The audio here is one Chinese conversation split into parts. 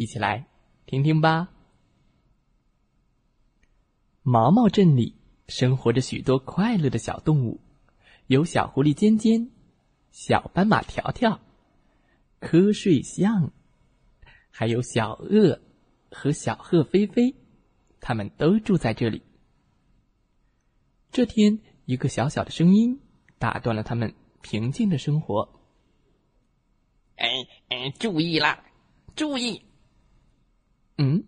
一起来听听吧。毛毛镇里生活着许多快乐的小动物，有小狐狸尖尖、小斑马条条、瞌睡象，还有小鳄和小鹤飞飞，他们都住在这里。这天，一个小小的声音打断了他们平静的生活。哎哎，注意啦！注意！嗯，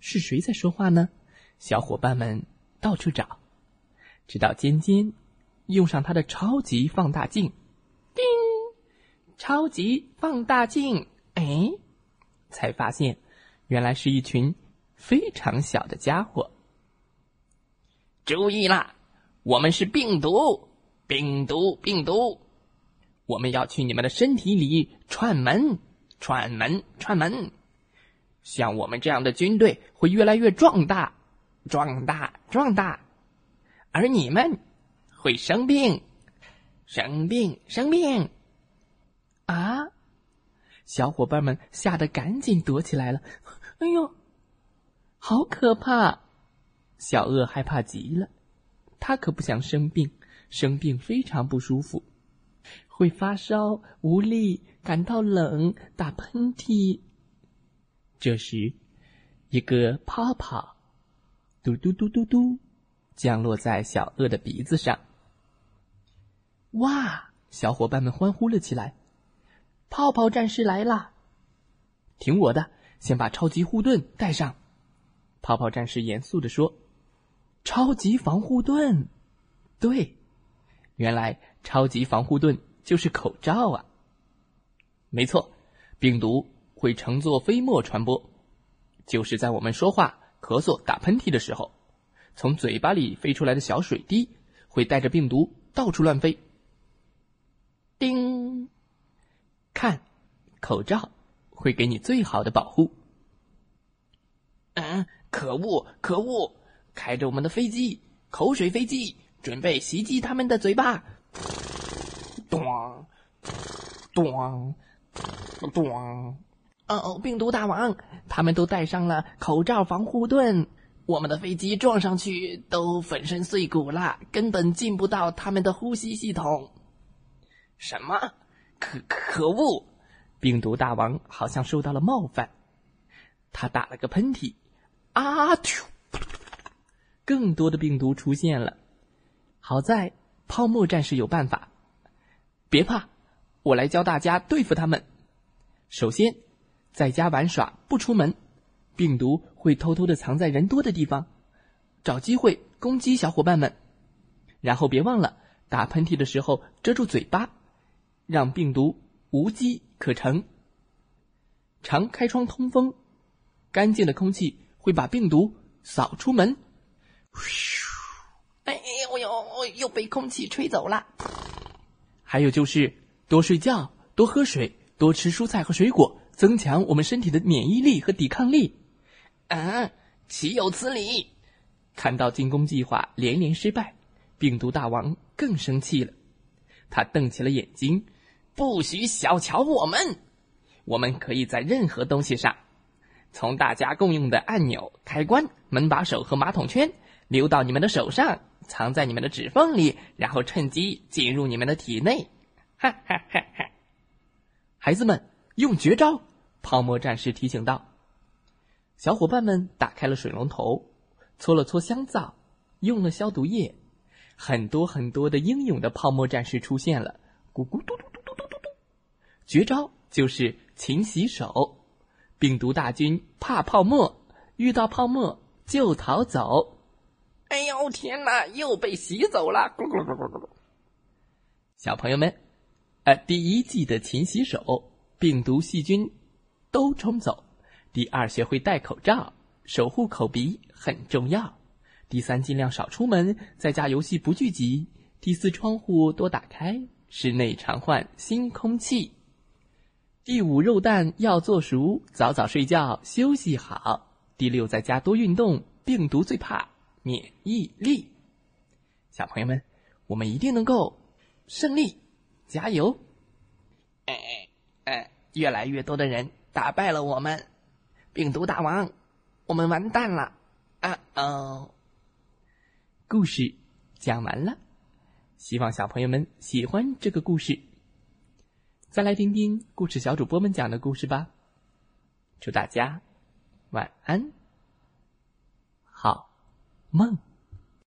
是谁在说话呢？小伙伴们到处找，直到尖尖用上他的超级放大镜，叮，超级放大镜，哎，才发现原来是一群非常小的家伙。注意啦！我们是病毒，病毒，病毒。我们要去你们的身体里串门，串门，串门。像我们这样的军队会越来越壮大，壮大，壮大。而你们会生病，生病，生病。啊！小伙伴们吓得赶紧躲起来了。哎呦，好可怕！小鳄害怕极了，他可不想生病，生病非常不舒服。会发烧、无力、感到冷、打喷嚏。这时，一个泡泡嘟嘟嘟嘟嘟降落在小鳄的鼻子上。哇！小伙伴们欢呼了起来。泡泡战士来啦！听我的，先把超级护盾带上。泡泡战士严肃的说：“超级防护盾。”对，原来超级防护盾。就是口罩啊！没错，病毒会乘坐飞沫传播，就是在我们说话、咳嗽、打喷嚏的时候，从嘴巴里飞出来的小水滴会带着病毒到处乱飞。叮，看，口罩会给你最好的保护。嗯，可恶，可恶！开着我们的飞机，口水飞机，准备袭击他们的嘴巴。咚，咚，咚！哦哦，病毒大王，他们都戴上了口罩防护盾，我们的飞机撞上去都粉身碎骨了，根本进不到他们的呼吸系统。什么？可可恶！病毒大王好像受到了冒犯，他打了个喷嚏，啊！噗！更多的病毒出现了。好在泡沫战士有办法。别怕，我来教大家对付他们。首先，在家玩耍不出门，病毒会偷偷的藏在人多的地方，找机会攻击小伙伴们。然后别忘了打喷嚏的时候遮住嘴巴，让病毒无机可乘。常开窗通风，干净的空气会把病毒扫出门。嘘，哎呦呦，又被空气吹走了。还有就是多睡觉、多喝水、多吃蔬菜和水果，增强我们身体的免疫力和抵抗力。啊，岂有此理！看到进攻计划连连失败，病毒大王更生气了。他瞪起了眼睛，不许小瞧我们！我们可以在任何东西上，从大家共用的按钮、开关、门把手和马桶圈流到你们的手上。藏在你们的指缝里，然后趁机进入你们的体内。哈哈哈哈！孩子们，用绝招！泡沫战士提醒道。小伙伴们打开了水龙头，搓了搓香皂，用了消毒液，很多很多的英勇的泡沫战士出现了。咕咕嘟嘟嘟嘟嘟嘟嘟！绝招就是勤洗手。病毒大军怕泡沫，遇到泡沫就逃走。哎呦天哪！又被洗走了！咕咕咕咕咕咕。小朋友们，呃，第一季的勤洗手，病毒细菌都冲走。第二，学会戴口罩，守护口鼻很重要。第三，尽量少出门，在家游戏不聚集。第四，窗户多打开，室内常换新空气。第五，肉蛋要做熟，早早睡觉，休息好。第六，在家多运动，病毒最怕免疫力。小朋友们，我们一定能够胜利，加油！越来越多的人打败了我们，病毒大王，我们完蛋了！啊哦，故事讲完了，希望小朋友们喜欢这个故事。再来听听故事小主播们讲的故事吧。祝大家晚安，好梦。